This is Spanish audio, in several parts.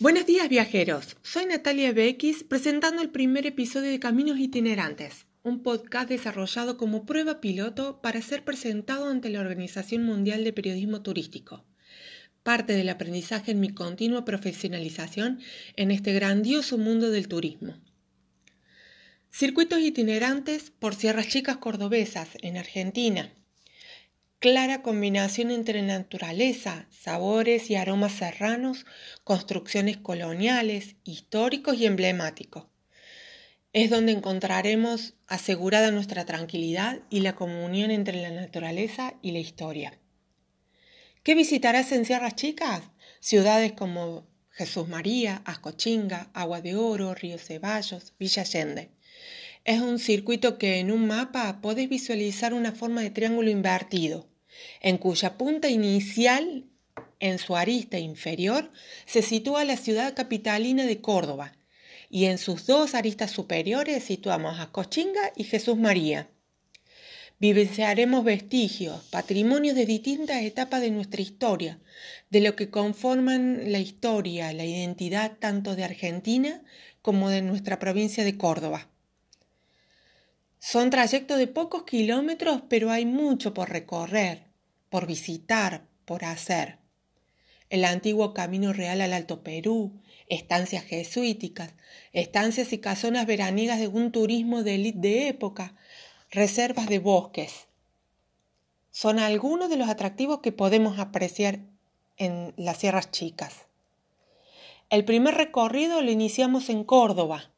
Buenos días viajeros, soy Natalia Beckis presentando el primer episodio de Caminos Itinerantes, un podcast desarrollado como prueba piloto para ser presentado ante la Organización Mundial de Periodismo Turístico, parte del aprendizaje en mi continua profesionalización en este grandioso mundo del turismo. Circuitos itinerantes por Sierras Chicas Cordobesas, en Argentina, clara combinación entre naturaleza, sabores y aromas serranos, construcciones coloniales, históricos y emblemáticos. Es donde encontraremos asegurada nuestra tranquilidad y la comunión entre la naturaleza y la historia. ¿Qué visitarás en Sierras Chicas? Ciudades como Jesús María, Ascochinga, Agua de Oro, Río Ceballos, Villa Allende. Es un circuito que en un mapa podés visualizar una forma de triángulo invertido, en cuya punta inicial, en su arista inferior, se sitúa la ciudad capitalina de Córdoba, y en sus dos aristas superiores situamos a Cochinga y Jesús María. Vivenciaremos vestigios, patrimonios de distintas etapas de nuestra historia, de lo que conforman la historia, la identidad tanto de Argentina como de nuestra provincia de Córdoba. Son trayectos de pocos kilómetros, pero hay mucho por recorrer, por visitar, por hacer. El antiguo Camino Real al Alto Perú, estancias jesuíticas, estancias y casonas veraniegas de un turismo de élite de época, reservas de bosques. Son algunos de los atractivos que podemos apreciar en las Sierras Chicas. El primer recorrido lo iniciamos en Córdoba,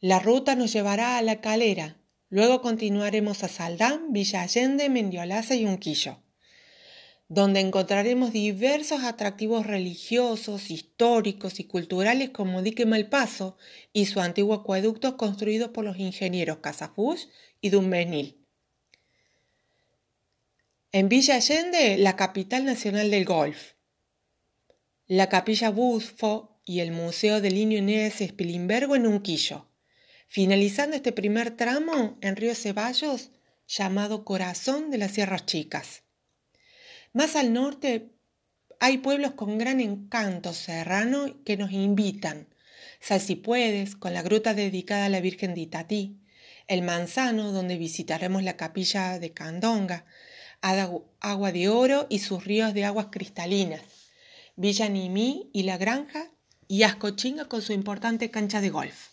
la ruta nos llevará a La Calera, luego continuaremos a Saldán, Villa Allende, Mendiolaza y Unquillo, donde encontraremos diversos atractivos religiosos, históricos y culturales como Dique Malpaso y su antiguo acueducto construido por los ingenieros Casafush y Dumbenil. En Villa Allende, la capital nacional del golf. La capilla Busfo y el Museo del Niño Inés Spilimbergo en Unquillo finalizando este primer tramo en Río Ceballos, llamado Corazón de las Sierras Chicas. Más al norte hay pueblos con gran encanto serrano que nos invitan. Salsipuedes, con la gruta dedicada a la Virgen de Itatí, El Manzano, donde visitaremos la capilla de Candonga, Agua de Oro y sus ríos de aguas cristalinas, Villa Nimí y La Granja, y Ascochinga con su importante cancha de golf.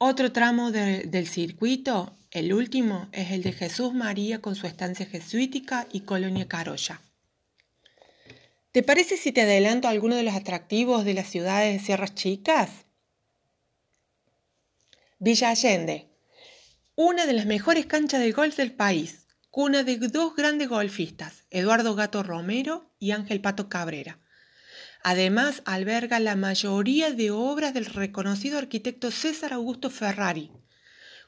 Otro tramo del circuito, el último, es el de Jesús María con su estancia jesuítica y Colonia Carolla. ¿Te parece si te adelanto algunos de los atractivos de las ciudades de Sierras Chicas? Villa Allende, una de las mejores canchas de golf del país, cuna de dos grandes golfistas, Eduardo Gato Romero y Ángel Pato Cabrera Además, alberga la mayoría de obras del reconocido arquitecto César Augusto Ferrari,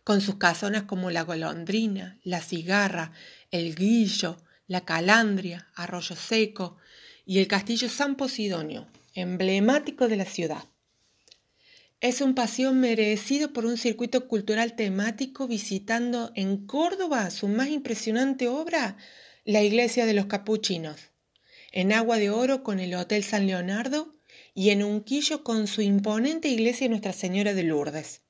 con sus casonas como La Golondrina, La Cigarra, El Guillo, La Calandria, Arroyo Seco y el Castillo San Posidonio, emblemático de la ciudad. Es un paseo merecido por un circuito cultural temático visitando en Córdoba su más impresionante obra, la Iglesia de los Capuchinos en Agua de Oro con el Hotel San Leonardo y en Unquillo con su imponente iglesia Nuestra Señora de Lourdes.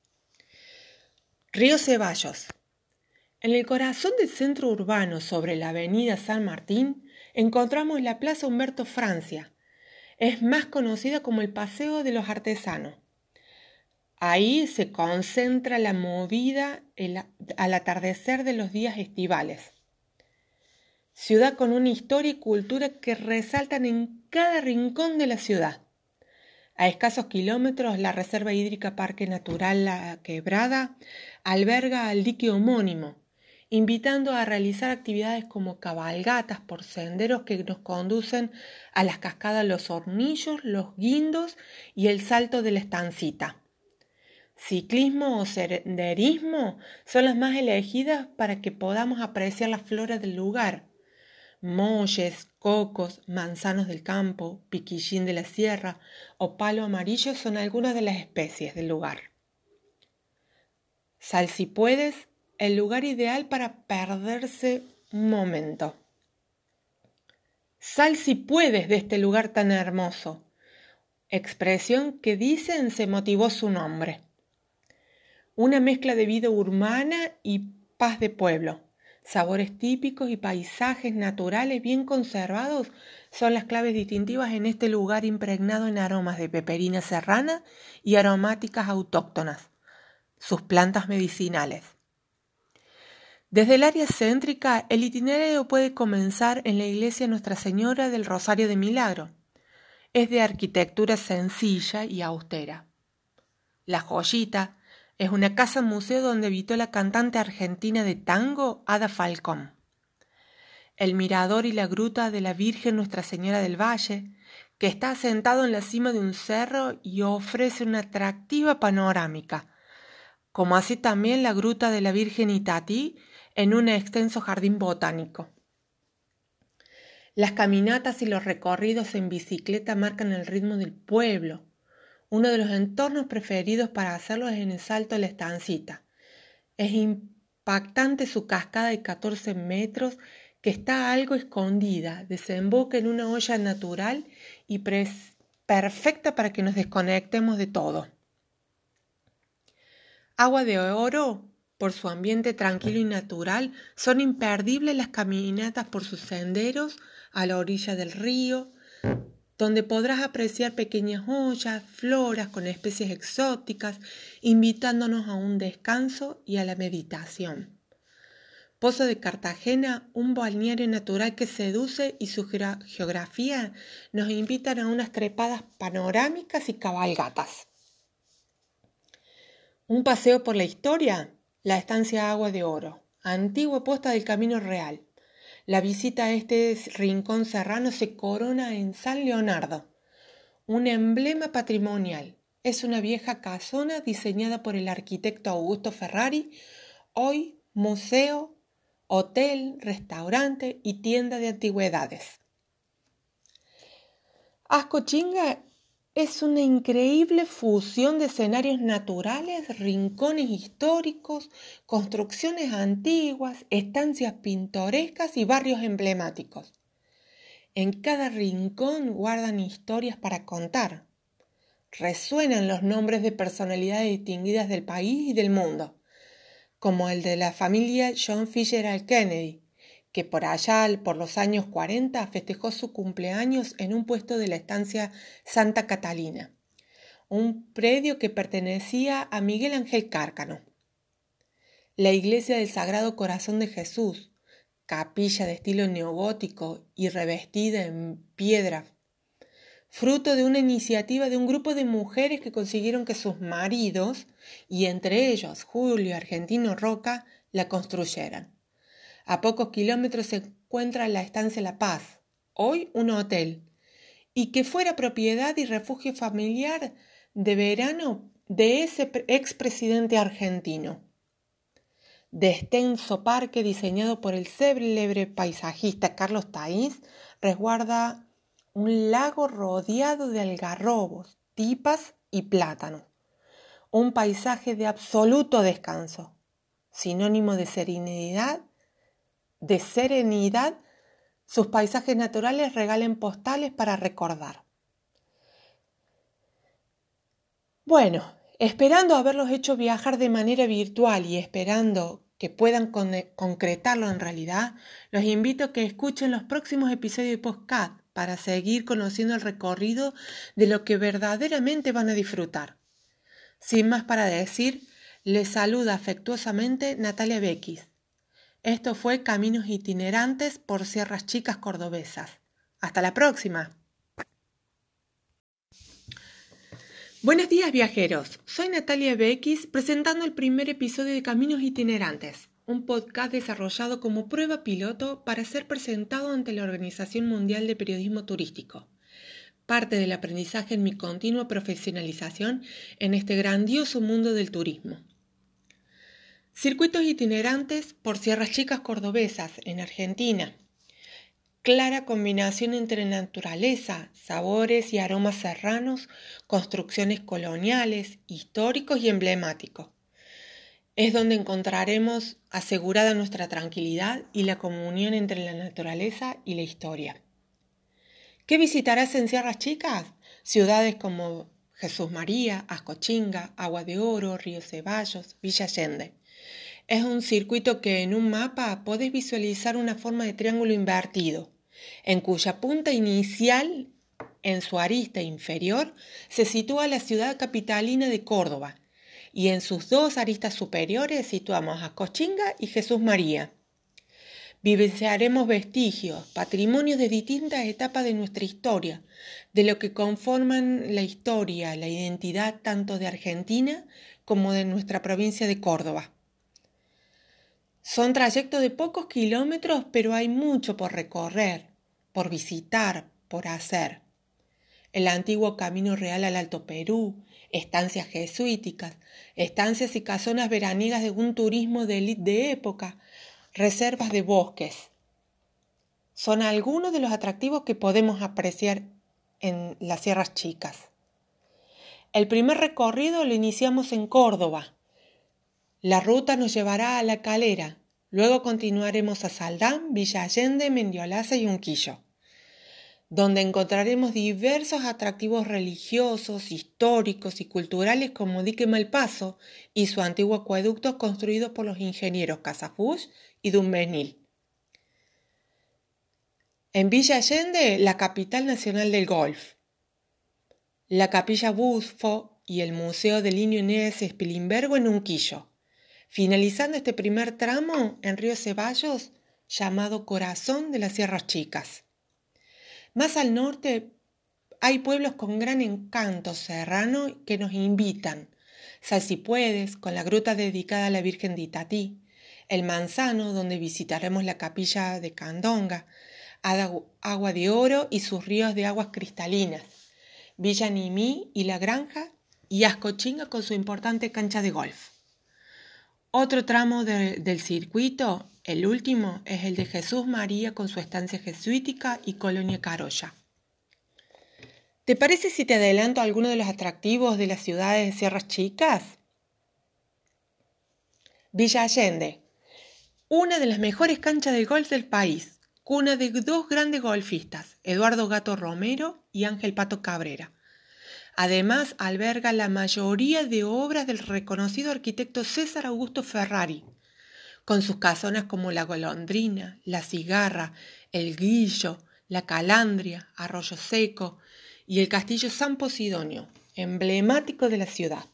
Río Ceballos. En el corazón del centro urbano, sobre la avenida San Martín, encontramos la Plaza Humberto Francia. Es más conocida como el Paseo de los Artesanos. Ahí se concentra la movida al atardecer de los días estivales ciudad con una historia y cultura que resaltan en cada rincón de la ciudad. A escasos kilómetros, la Reserva Hídrica Parque Natural La Quebrada alberga al dique homónimo, invitando a realizar actividades como cabalgatas por senderos que nos conducen a las cascadas Los Hornillos, Los Guindos y el Salto de la Estancita. Ciclismo o senderismo son las más elegidas para que podamos apreciar la flora del lugar molles, cocos, manzanos del campo, piquillín de la sierra o palo amarillo son algunas de las especies del lugar. Sal si puedes, el lugar ideal para perderse un momento. Sal si puedes de este lugar tan hermoso. expresión que dicen se motivó su nombre. Una mezcla de vida urbana y paz de pueblo. Sabores típicos y paisajes naturales bien conservados son las claves distintivas en este lugar impregnado en aromas de peperina serrana y aromáticas autóctonas, sus plantas medicinales. Desde el área céntrica, el itinerario puede comenzar en la iglesia Nuestra Señora del Rosario de Milagro. Es de arquitectura sencilla y austera. La Joyita es una casa museo donde habitó la cantante argentina de tango Ada Falcón. El mirador y la gruta de la Virgen Nuestra Señora del Valle, que está asentado en la cima de un cerro y ofrece una atractiva panorámica, como así también la gruta de la Virgen Itatí en un extenso jardín botánico. Las caminatas y los recorridos en bicicleta marcan el ritmo del pueblo. Uno de los entornos preferidos para hacerlo es en el Salto de la Estancita. Es impactante su cascada de 14 metros que está algo escondida, desemboca en una olla natural y perfecta para que nos desconectemos de todo. Agua de oro por su ambiente tranquilo y natural, son imperdibles las caminatas por sus senderos a la orilla del río, donde podrás apreciar pequeñas ollas, floras con especies exóticas, invitándonos a un descanso y a la meditación. Pozo de Cartagena, un balneario natural que seduce y su geografía nos invitan a unas trepadas panorámicas y cabalgatas. Un paseo por la historia la estancia Agua de Oro, antigua posta del Camino Real. La visita a este rincón serrano se corona en San Leonardo, un emblema patrimonial. Es una vieja casona diseñada por el arquitecto Augusto Ferrari, hoy museo, hotel, restaurante y tienda de antigüedades. Ascochinga es una increíble fusión de escenarios naturales, rincones históricos, construcciones antiguas, estancias pintorescas y barrios emblemáticos. En cada rincón guardan historias para contar. Resuenan los nombres de personalidades distinguidas del país y del mundo, como el de la familia John Fisher Kennedy, que por allá, por los años 40, festejó su cumpleaños en un puesto de la estancia Santa Catalina, un predio que pertenecía a Miguel Ángel Cárcano. La iglesia del Sagrado Corazón de Jesús, capilla de estilo neogótico y revestida en piedra, fruto de una iniciativa de un grupo de mujeres que consiguieron que sus maridos, y entre ellos Julio Argentino Roca, la construyeran. A pocos kilómetros se encuentra la estancia La Paz, hoy un hotel, y que fuera propiedad y refugio familiar de verano de ese expresidente argentino. De extenso parque diseñado por el célebre paisajista Carlos Taís, resguarda un lago rodeado de algarrobos, tipas y plátanos. Un paisaje de absoluto descanso, sinónimo de serenidad de serenidad, sus paisajes naturales regalen postales para recordar. Bueno, esperando haberlos hecho viajar de manera virtual y esperando que puedan concretarlo en realidad, los invito a que escuchen los próximos episodios de podcast para seguir conociendo el recorrido de lo que verdaderamente van a disfrutar. Sin más para decir, les saluda afectuosamente Natalia Bequis. Esto fue Caminos itinerantes por Sierras Chicas Cordobesas. Hasta la próxima. Buenos días viajeros, soy Natalia Bequis presentando el primer episodio de Caminos itinerantes, un podcast desarrollado como prueba piloto para ser presentado ante la Organización Mundial de Periodismo Turístico, parte del aprendizaje en mi continua profesionalización en este grandioso mundo del turismo. Circuitos itinerantes por Sierras Chicas Cordobesas, en Argentina. Clara combinación entre naturaleza, sabores y aromas serranos, construcciones coloniales, históricos y emblemáticos. Es donde encontraremos asegurada nuestra tranquilidad y la comunión entre la naturaleza y la historia. ¿Qué visitarás en Sierras Chicas? ciudades como Jesús María, Ascochinga, Agua de Oro, Río Ceballos, Villa Allende. Es un circuito que en un mapa podés visualizar una forma de triángulo invertido, en cuya punta inicial, en su arista inferior, se sitúa la ciudad capitalina de Córdoba, y en sus dos aristas superiores situamos a Cochinga y Jesús María. Vivenciaremos vestigios, patrimonios de distintas etapas de nuestra historia, de lo que conforman la historia, la identidad tanto de Argentina como de nuestra provincia de Córdoba. Son trayectos de pocos kilómetros, pero hay mucho por recorrer, por visitar, por hacer. El antiguo Camino Real al Alto Perú, estancias jesuíticas, estancias y casonas veraniegas de un turismo de élite de época, reservas de bosques. Son algunos de los atractivos que podemos apreciar en las Sierras Chicas. El primer recorrido lo iniciamos en Córdoba. La ruta nos llevará a La Calera, luego continuaremos a Saldán, Villa Allende, Mendiolaza y Unquillo donde encontraremos diversos atractivos religiosos, históricos y culturales como Dique Malpaso y su antiguo acueducto construido por los ingenieros Casafush y Dumbenil. En Villa Allende, la capital nacional del golf. La capilla Busfo y el Museo del Niño Inés Spilimbergo en Unquillo. Finalizando este primer tramo en Río Ceballos, llamado Corazón de las Sierras Chicas. Más al norte hay pueblos con gran encanto serrano que nos invitan. Salsipuedes, con la gruta dedicada a la Virgen de Itatí. El Manzano, donde visitaremos la capilla de Candonga. Agua de Oro y sus ríos de aguas cristalinas. Villa Nimí y La Granja. Y Ascochinga con su importante cancha de golf. Otro tramo del circuito el último es el de Jesús María con su estancia jesuítica y Colonia Carolla. ¿Te parece si te adelanto alguno de los atractivos de las ciudades de Sierras Chicas? Villa Allende, una de las mejores canchas de golf del país, cuna de dos grandes golfistas, Eduardo Gato Romero y Ángel Pato Cabrera. Además, alberga la mayoría de obras del reconocido arquitecto César Augusto Ferrari, con sus casonas como la golondrina, la cigarra, el guillo, la calandria, arroyo seco y el castillo San Posidonio, emblemático de la ciudad.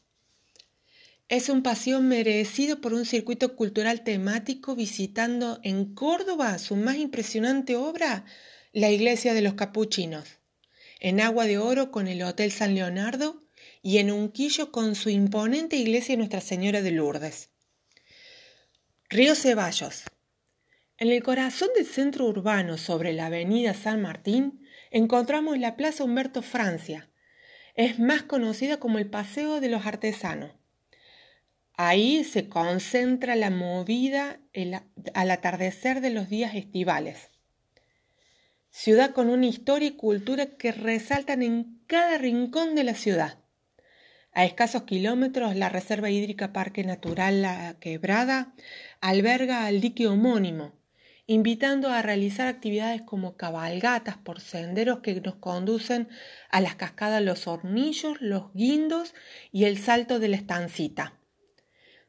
Es un paseo merecido por un circuito cultural temático visitando en Córdoba su más impresionante obra, la iglesia de los capuchinos, en Agua de Oro con el Hotel San Leonardo y en Unquillo con su imponente iglesia Nuestra Señora de Lourdes. Río Ceballos. En el corazón del centro urbano, sobre la avenida San Martín, encontramos la Plaza Humberto Francia. Es más conocida como el Paseo de los Artesanos. Ahí se concentra la movida al atardecer de los días estivales. Ciudad con una historia y cultura que resaltan en cada rincón de la ciudad. A escasos kilómetros, la Reserva Hídrica Parque Natural La Quebrada alberga al dique homónimo, invitando a realizar actividades como cabalgatas por senderos que nos conducen a las cascadas Los Hornillos, Los Guindos y el Salto de la Estancita.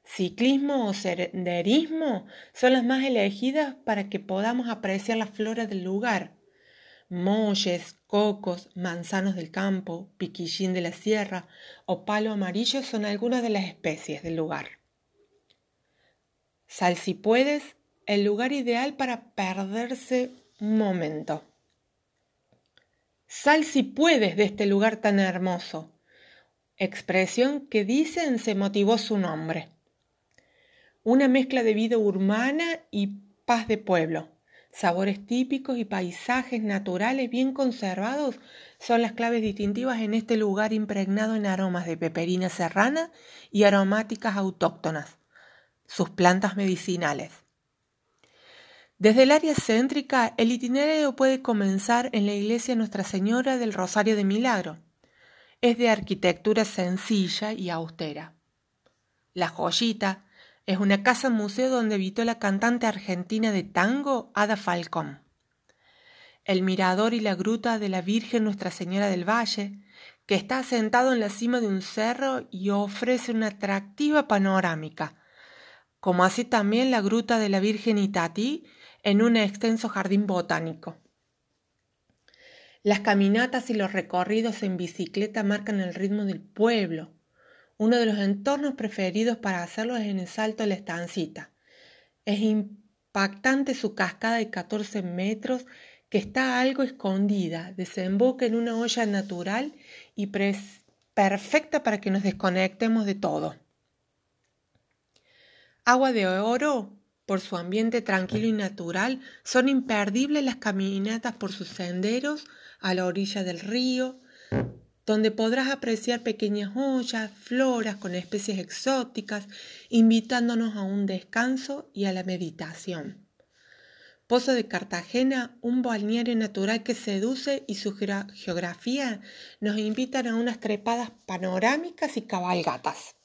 Ciclismo o senderismo son las más elegidas para que podamos apreciar la flora del lugar, molles, cocos, manzanos del campo, piquillín de la sierra o palo amarillo son algunas de las especies del lugar. Sal si puedes, el lugar ideal para perderse un momento. Sal si puedes de este lugar tan hermoso, expresión que dicen se motivó su nombre. Una mezcla de vida urbana y paz de pueblo Sabores típicos y paisajes naturales bien conservados son las claves distintivas en este lugar impregnado en aromas de peperina serrana y aromáticas autóctonas, sus plantas medicinales. Desde el área céntrica, el itinerario puede comenzar en la iglesia Nuestra Señora del Rosario de Milagro. Es de arquitectura sencilla y austera. La joyita es una casa museo donde habitó la cantante argentina de tango Ada Falcón. el mirador y la gruta de la Virgen Nuestra Señora del Valle, que está sentado en la cima de un cerro y ofrece una atractiva panorámica, como así también la gruta de la Virgen Itatí en un extenso jardín botánico. Las caminatas y los recorridos en bicicleta marcan el ritmo del pueblo. Uno de los entornos preferidos para hacerlo es en el Salto de la Estancita. Es impactante su cascada de 14 metros que está algo escondida, desemboca en una olla natural y perfecta para que nos desconectemos de todo. Agua de oro, por su ambiente tranquilo y natural, son imperdibles las caminatas por sus senderos a la orilla del río, donde podrás apreciar pequeñas ollas, floras con especies exóticas, invitándonos a un descanso y a la meditación. Pozo de Cartagena, un balneario natural que seduce y su geografía nos invitan a unas trepadas panorámicas y cabalgatas.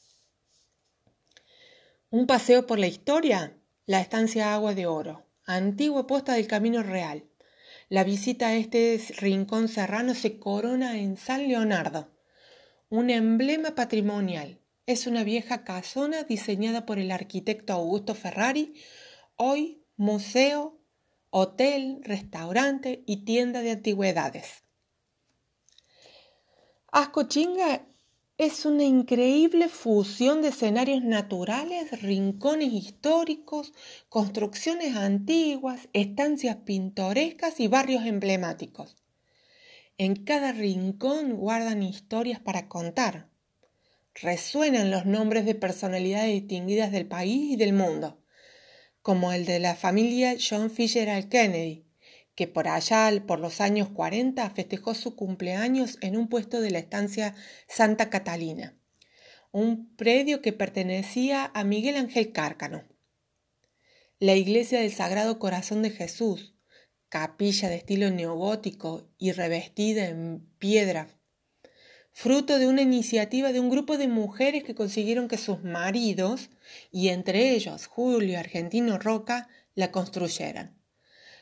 Un paseo por la historia, la estancia Agua de Oro, antigua posta del Camino Real. La visita a este rincón serrano se corona en San Leonardo, un emblema patrimonial. Es una vieja casona diseñada por el arquitecto Augusto Ferrari, hoy museo hotel, restaurante y tienda de antigüedades. Ascochinga es una increíble fusión de escenarios naturales, rincones históricos, construcciones antiguas, estancias pintorescas y barrios emblemáticos. En cada rincón guardan historias para contar. Resuenan los nombres de personalidades distinguidas del país y del mundo como el de la familia John Fitzgerald Kennedy, que por allá, por los años 40, festejó su cumpleaños en un puesto de la estancia Santa Catalina, un predio que pertenecía a Miguel Ángel Cárcano. La iglesia del Sagrado Corazón de Jesús, capilla de estilo neogótico y revestida en piedra fruto de una iniciativa de un grupo de mujeres que consiguieron que sus maridos, y entre ellos Julio Argentino Roca, la construyeran.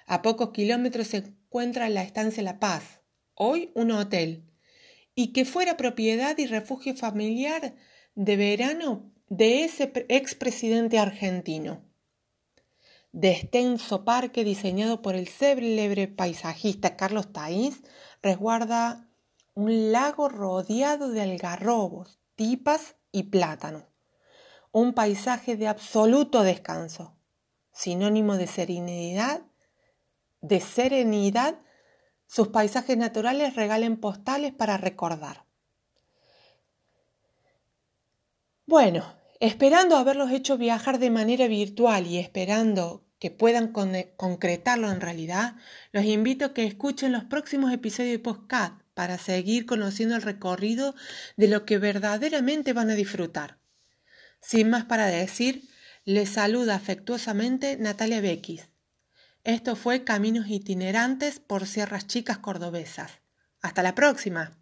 A pocos kilómetros se encuentra la estancia La Paz, hoy un hotel, y que fuera propiedad y refugio familiar de verano de ese expresidente argentino. De extenso parque diseñado por el célebre paisajista Carlos Taís, resguarda un lago rodeado de algarrobos, tipas y plátanos. Un paisaje de absoluto descanso, sinónimo de serenidad, de serenidad, sus paisajes naturales regalen postales para recordar. Bueno, esperando haberlos hecho viajar de manera virtual y esperando que puedan concretarlo en realidad, los invito a que escuchen los próximos episodios de podcast para seguir conociendo el recorrido de lo que verdaderamente van a disfrutar. Sin más para decir, les saluda afectuosamente Natalia Bequis. Esto fue Caminos itinerantes por Sierras Chicas Cordobesas. Hasta la próxima.